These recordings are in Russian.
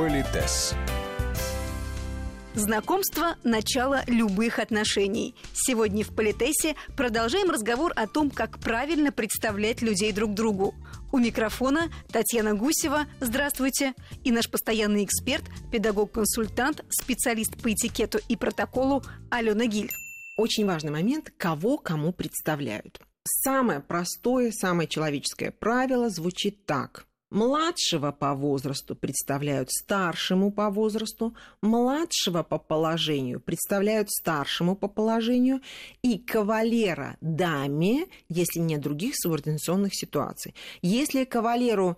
Политес. Знакомство – начало любых отношений. Сегодня в Политесе продолжаем разговор о том, как правильно представлять людей друг другу. У микрофона Татьяна Гусева. Здравствуйте. И наш постоянный эксперт, педагог-консультант, специалист по этикету и протоколу Алена Гиль. Очень важный момент, кого кому представляют. Самое простое, самое человеческое правило звучит так. Младшего по возрасту представляют старшему по возрасту, младшего по положению представляют старшему по положению и кавалера даме, если нет других субординационных ситуаций. Если кавалеру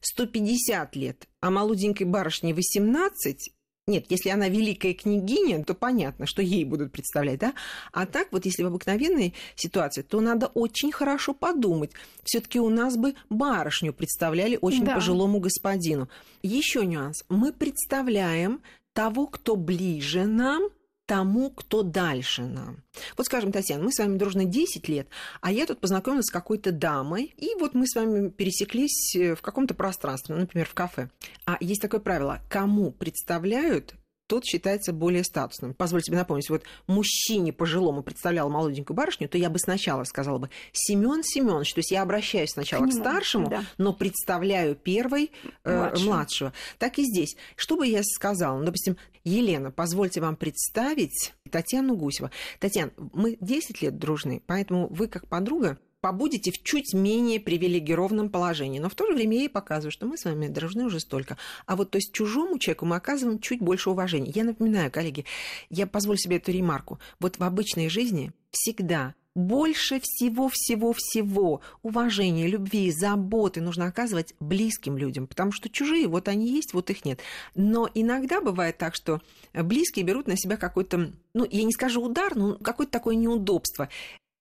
150 лет, а молоденькой барышне 18, нет, если она великая княгиня, то понятно, что ей будут представлять, да? А так вот, если в обыкновенной ситуации, то надо очень хорошо подумать. все таки у нас бы барышню представляли очень да. пожилому господину. Еще нюанс. Мы представляем того, кто ближе нам – тому, кто дальше нам. Вот скажем, Татьяна, мы с вами дружны 10 лет, а я тут познакомилась с какой-то дамой, и вот мы с вами пересеклись э, в каком-то пространстве, например, в кафе. А есть такое правило, кому представляют тот считается более статусным. Позвольте себе напомнить, вот мужчине пожилому представлял молоденькую барышню, то я бы сначала сказала бы Семен Семенович, то есть я обращаюсь сначала Понимаю, к старшему, да. но представляю первой э, младшего. Так и здесь. Что бы я сказала? Ну, допустим, Елена, позвольте вам представить Татьяну Гусева. Татьяна, мы 10 лет дружны, поэтому вы как подруга побудете в чуть менее привилегированном положении. Но в то же время я ей показываю, что мы с вами дружны уже столько. А вот то есть чужому человеку мы оказываем чуть больше уважения. Я напоминаю, коллеги, я позволю себе эту ремарку. Вот в обычной жизни всегда больше всего-всего-всего уважения, любви, заботы нужно оказывать близким людям, потому что чужие, вот они есть, вот их нет. Но иногда бывает так, что близкие берут на себя какой-то, ну, я не скажу удар, но какое-то такое неудобство.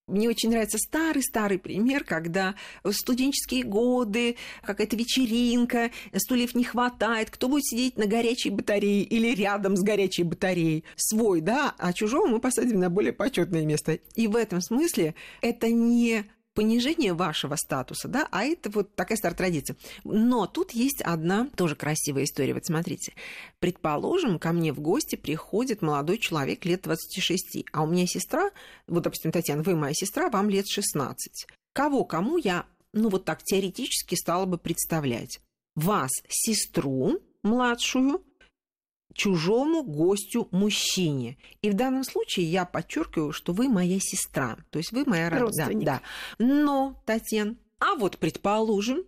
Мне очень нравится старый-старый пример, когда в студенческие годы какая-то вечеринка, стульев не хватает, кто будет сидеть на горячей батарее или рядом с горячей батареей? Свой, да, а чужого мы посадим на более почетное место. И в этом смысле это не понижение вашего статуса, да, а это вот такая старая традиция. Но тут есть одна тоже красивая история. Вот смотрите, предположим, ко мне в гости приходит молодой человек лет 26, а у меня сестра, вот, допустим, Татьяна, вы моя сестра, вам лет 16. Кого, кому я, ну, вот так теоретически стала бы представлять? Вас, сестру младшую, чужому гостю мужчине. И в данном случае я подчеркиваю, что вы моя сестра, то есть вы моя родственник. Да, да. Но, Татьяна, а вот предположим,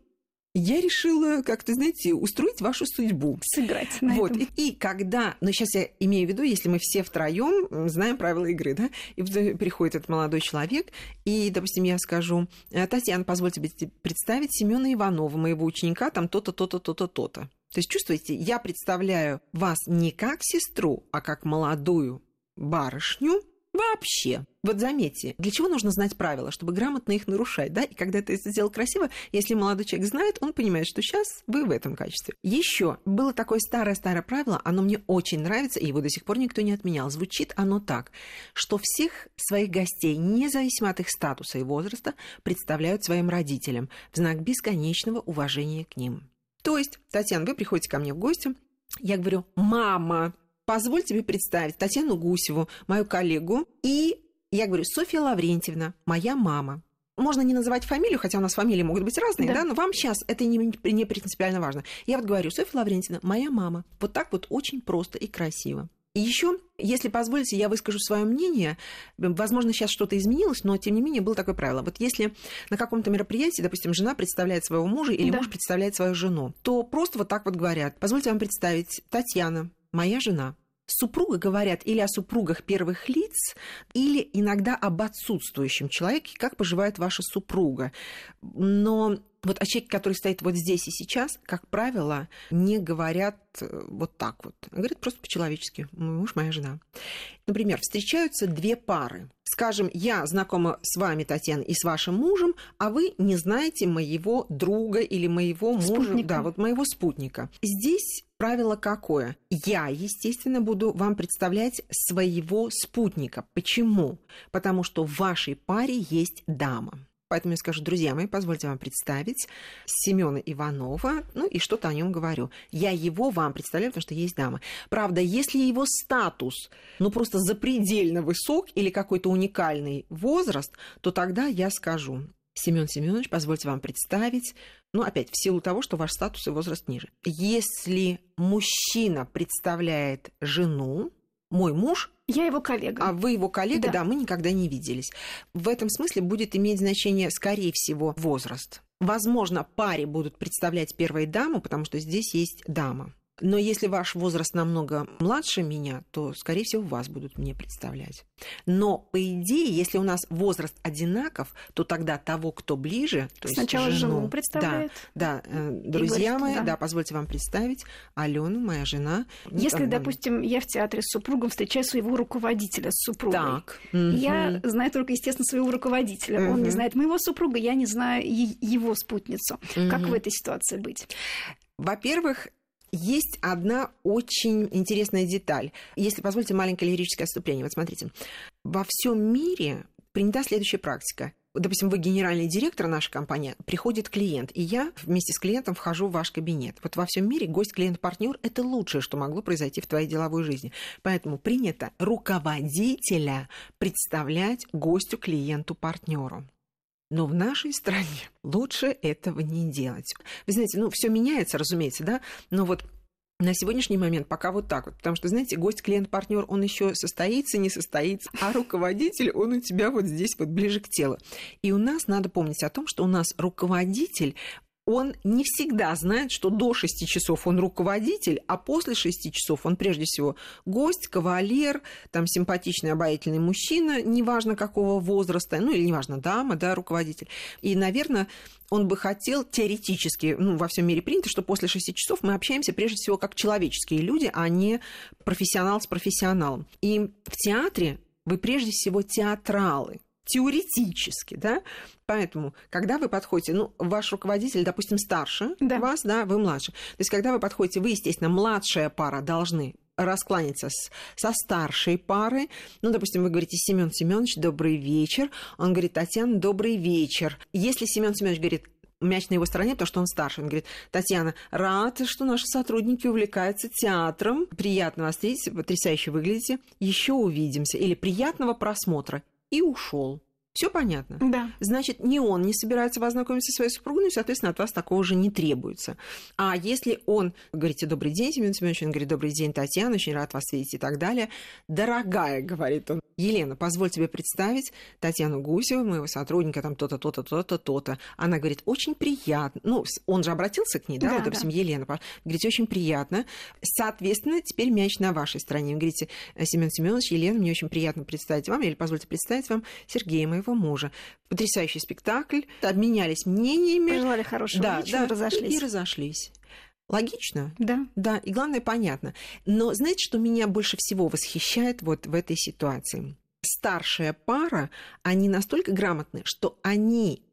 я решила, как-то, знаете, устроить вашу судьбу. Сыграть на вот. этом. И, и когда, но сейчас я имею в виду, если мы все втроем знаем правила игры, да, и приходит этот молодой человек, и, допустим, я скажу, «Э, Татьяна, позвольте представить Семена Иванова, моего ученика, там то-то, то-то, то-то, то-то. То есть, чувствуете, я представляю вас не как сестру, а как молодую барышню вообще. Вот заметьте, для чего нужно знать правила? Чтобы грамотно их нарушать, да? И когда ты это сделал красиво, если молодой человек знает, он понимает, что сейчас вы в этом качестве. Еще было такое старое-старое правило, оно мне очень нравится, и его до сих пор никто не отменял. Звучит оно так, что всех своих гостей, независимо от их статуса и возраста, представляют своим родителям в знак бесконечного уважения к ним. То есть, Татьяна, вы приходите ко мне в гости, я говорю, мама, позволь тебе представить Татьяну Гусеву, мою коллегу, и я говорю, Софья Лаврентьевна, моя мама. Можно не называть фамилию, хотя у нас фамилии могут быть разные, да, да но вам сейчас это не, не принципиально важно. Я вот говорю, Софья Лаврентьевна, моя мама. Вот так вот очень просто и красиво. И еще, если позволите, я выскажу свое мнение. Возможно, сейчас что-то изменилось, но тем не менее было такое правило. Вот если на каком-то мероприятии, допустим, жена представляет своего мужа или да. муж представляет свою жену, то просто вот так вот говорят. Позвольте вам представить, Татьяна, моя жена. Супруга говорят или о супругах первых лиц, или иногда об отсутствующем человеке, как поживает ваша супруга. Но вот о человеке, который стоит вот здесь и сейчас, как правило, не говорят э, вот так вот. Говорят просто по-человечески. Мой муж, моя жена. Например, встречаются две пары. Скажем, я знакома с вами, Татьяна, и с вашим мужем, а вы не знаете моего друга или моего мужа, спутника. да, вот моего спутника. Здесь правило какое? Я, естественно, буду вам представлять своего спутника. Почему? Потому что в вашей паре есть дама. Поэтому я скажу, друзья мои, позвольте вам представить Семена Иванова, ну и что-то о нем говорю. Я его вам представляю, потому что есть дама. Правда, если его статус, ну просто запредельно высок или какой-то уникальный возраст, то тогда я скажу, Семен Семенович, позвольте вам представить, ну, опять, в силу того, что ваш статус и возраст ниже. Если мужчина представляет жену, мой муж, я его коллега. А вы его коллега, да. да, мы никогда не виделись. В этом смысле будет иметь значение, скорее всего, возраст. Возможно, паре будут представлять первой даму, потому что здесь есть дама. Но если ваш возраст намного младше меня, то, скорее всего, вас будут мне представлять. Но, по идее, если у нас возраст одинаков, то тогда того, кто ближе... То Сначала есть жену, жену представляет. Да, да э, друзья мои, да. да, позвольте вам представить Алену, моя жена. Если, Там, допустим, я в театре с супругом встречаю своего руководителя с супругой, так. я угу. знаю только, естественно, своего руководителя. Угу. Он не знает моего супруга, я не знаю его спутницу. Угу. Как в этой ситуации быть? Во-первых, есть одна очень интересная деталь. Если позволите маленькое лирическое отступление. Вот смотрите. Во всем мире принята следующая практика. Допустим, вы генеральный директор нашей компании, приходит клиент, и я вместе с клиентом вхожу в ваш кабинет. Вот во всем мире гость, клиент, партнер – это лучшее, что могло произойти в твоей деловой жизни. Поэтому принято руководителя представлять гостю, клиенту, партнеру. Но в нашей стране лучше этого не делать. Вы знаете, ну, все меняется, разумеется, да, но вот на сегодняшний момент пока вот так вот. Потому что, знаете, гость, клиент, партнер, он еще состоится, не состоится, а руководитель, он у тебя вот здесь вот ближе к телу. И у нас надо помнить о том, что у нас руководитель он не всегда знает, что до 6 часов он руководитель, а после 6 часов он прежде всего гость, кавалер, там симпатичный, обаятельный мужчина, неважно какого возраста, ну или неважно, дама, да, руководитель. И, наверное, он бы хотел теоретически, ну, во всем мире принято, что после 6 часов мы общаемся прежде всего как человеческие люди, а не профессионал с профессионалом. И в театре вы прежде всего театралы теоретически, да, поэтому, когда вы подходите, ну, ваш руководитель, допустим, старше да. вас, да, вы младше, то есть, когда вы подходите, вы, естественно, младшая пара должны раскланяться с, со старшей парой. Ну, допустим, вы говорите, Семен Семенович, добрый вечер. Он говорит, Татьяна, добрый вечер. Если Семен Семенович говорит, мяч на его стороне, потому что он старше. Он говорит, Татьяна, рад, что наши сотрудники увлекаются театром. Приятно вас видеть, потрясающе выглядите. Еще увидимся. Или приятного просмотра и ушел. Все понятно? Да. Значит, ни он не собирается вас знакомиться со своей супругой, ну и, соответственно, от вас такого же не требуется. А если он, говорите, добрый день, Семен Семенович, он говорит, добрый день, Татьяна, очень рад вас видеть и так далее. Дорогая, говорит он, Елена, позволь тебе представить Татьяну Гусеву, моего сотрудника, там то-то, то-то, то-то, то-то. Она говорит, очень приятно. Ну, он же обратился к ней, да, да вот, допустим, да. Елена. Говорите, очень приятно. Соответственно, теперь мяч на вашей стороне. Вы говорите, Семен Семенович, Елена, мне очень приятно представить вам, или позвольте представить вам Сергея, моего своего мужа. Потрясающий спектакль, обменялись мнениями. Пожелали хорошего да, вечера, да, разошлись. И, и разошлись. Логично? Да. Да, и главное, понятно. Но знаете, что меня больше всего восхищает вот в этой ситуации? Старшая пара, они настолько грамотны, что они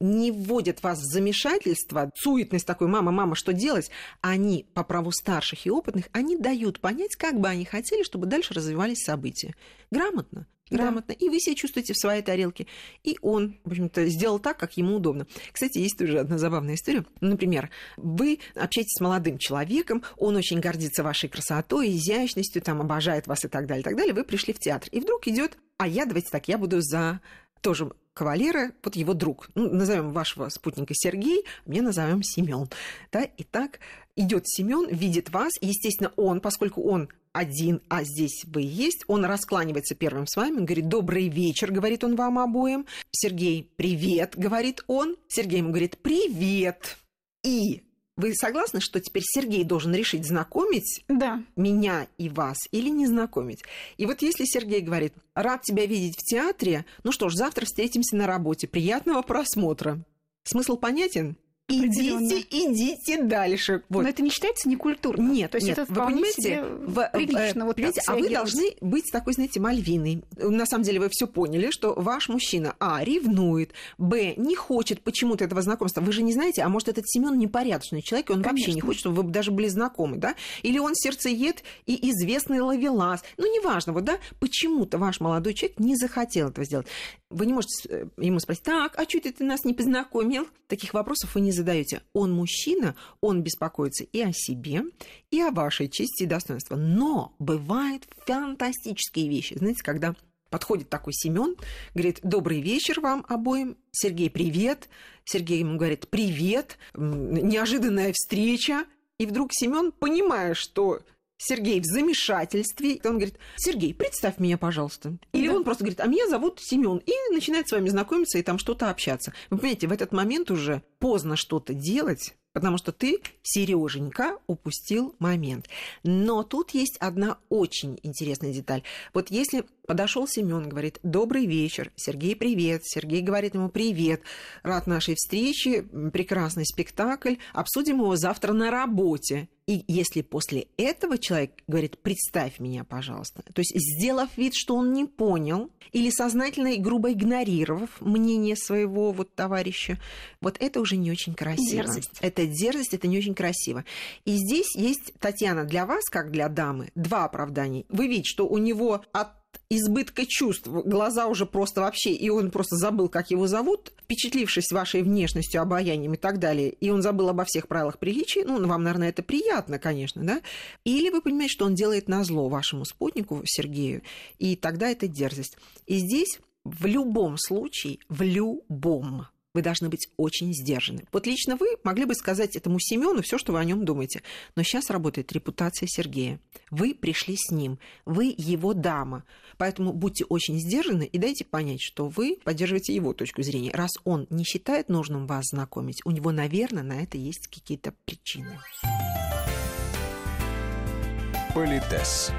не вводят вас в замешательство, суетность такой, мама, мама, что делать? Они, по праву старших и опытных, они дают понять, как бы они хотели, чтобы дальше развивались события. Грамотно грамотно, да. и вы себя чувствуете в своей тарелке. И он, в общем-то, сделал так, как ему удобно. Кстати, есть тоже одна забавная история. Например, вы общаетесь с молодым человеком, он очень гордится вашей красотой, изящностью, там, обожает вас и так далее, и так далее. Вы пришли в театр, и вдруг идет, а я, давайте так, я буду за тоже кавалера, вот его друг. Ну, назовем вашего спутника Сергей, мне назовем Семен. Да, итак, идет Семен, видит вас, и, естественно, он, поскольку он один, а здесь вы есть. Он раскланивается первым с вами, говорит «добрый вечер», говорит он вам обоим. Сергей «привет», говорит он. Сергей ему говорит «привет». И вы согласны, что теперь Сергей должен решить, знакомить да. меня и вас или не знакомить? И вот если Сергей говорит, рад тебя видеть в театре, ну что ж, завтра встретимся на работе, приятного просмотра. Смысл понятен? Идите, идите дальше. Вот. Но это не считается некультурно. Нет, то есть нет, это вы понимаете, в, прилично. Вот понимаете, а вы должны быть такой, знаете, мальвиной. На самом деле вы все поняли, что ваш мужчина, а, ревнует, б, не хочет почему-то этого знакомства. Вы же не знаете, а может, этот Семен непорядочный человек, и он Конечно. вообще не хочет, чтобы вы даже были знакомы, да? Или он сердцеед и известный ловелас. Ну, неважно, вот, да, почему-то ваш молодой человек не захотел этого сделать. Вы не можете э, ему спросить, так, а что ты нас не познакомил? Таких вопросов вы не задаете. Он мужчина, он беспокоится и о себе, и о вашей чести и достоинстве. Но бывают фантастические вещи. Знаете, когда подходит такой Семен, говорит, добрый вечер вам обоим, Сергей, привет. Сергей ему говорит, привет, неожиданная встреча. И вдруг Семен, понимая, что Сергей в замешательстве. Он говорит, Сергей, представь меня, пожалуйста. Или да. он просто говорит, а меня зовут Семен. И начинает с вами знакомиться и там что-то общаться. Вы понимаете, в этот момент уже поздно что-то делать, потому что ты, Сереженька, упустил момент. Но тут есть одна очень интересная деталь. Вот если подошел Семен, говорит, добрый вечер, Сергей, привет, Сергей говорит ему, привет, рад нашей встрече, прекрасный спектакль, обсудим его завтра на работе. И если после этого человек говорит, представь меня, пожалуйста, то есть сделав вид, что он не понял, или сознательно и грубо игнорировав мнение своего вот товарища, вот это уже не очень красиво. Дерзость. Это дерзость, это не очень красиво. И здесь есть, Татьяна, для вас, как для дамы, два оправдания. Вы видите, что у него от избытка чувств, глаза уже просто вообще, и он просто забыл, как его зовут, впечатлившись вашей внешностью, обаянием и так далее, и он забыл обо всех правилах приличия, ну, вам, наверное, это приятно, конечно, да? Или вы понимаете, что он делает на зло вашему спутнику Сергею, и тогда это дерзость. И здесь в любом случае, в любом вы должны быть очень сдержаны. Вот лично вы могли бы сказать этому Семену все, что вы о нем думаете. Но сейчас работает репутация Сергея. Вы пришли с ним, вы его дама. Поэтому будьте очень сдержаны и дайте понять, что вы поддерживаете его точку зрения. Раз он не считает нужным вас знакомить, у него, наверное, на это есть какие-то причины. Политес.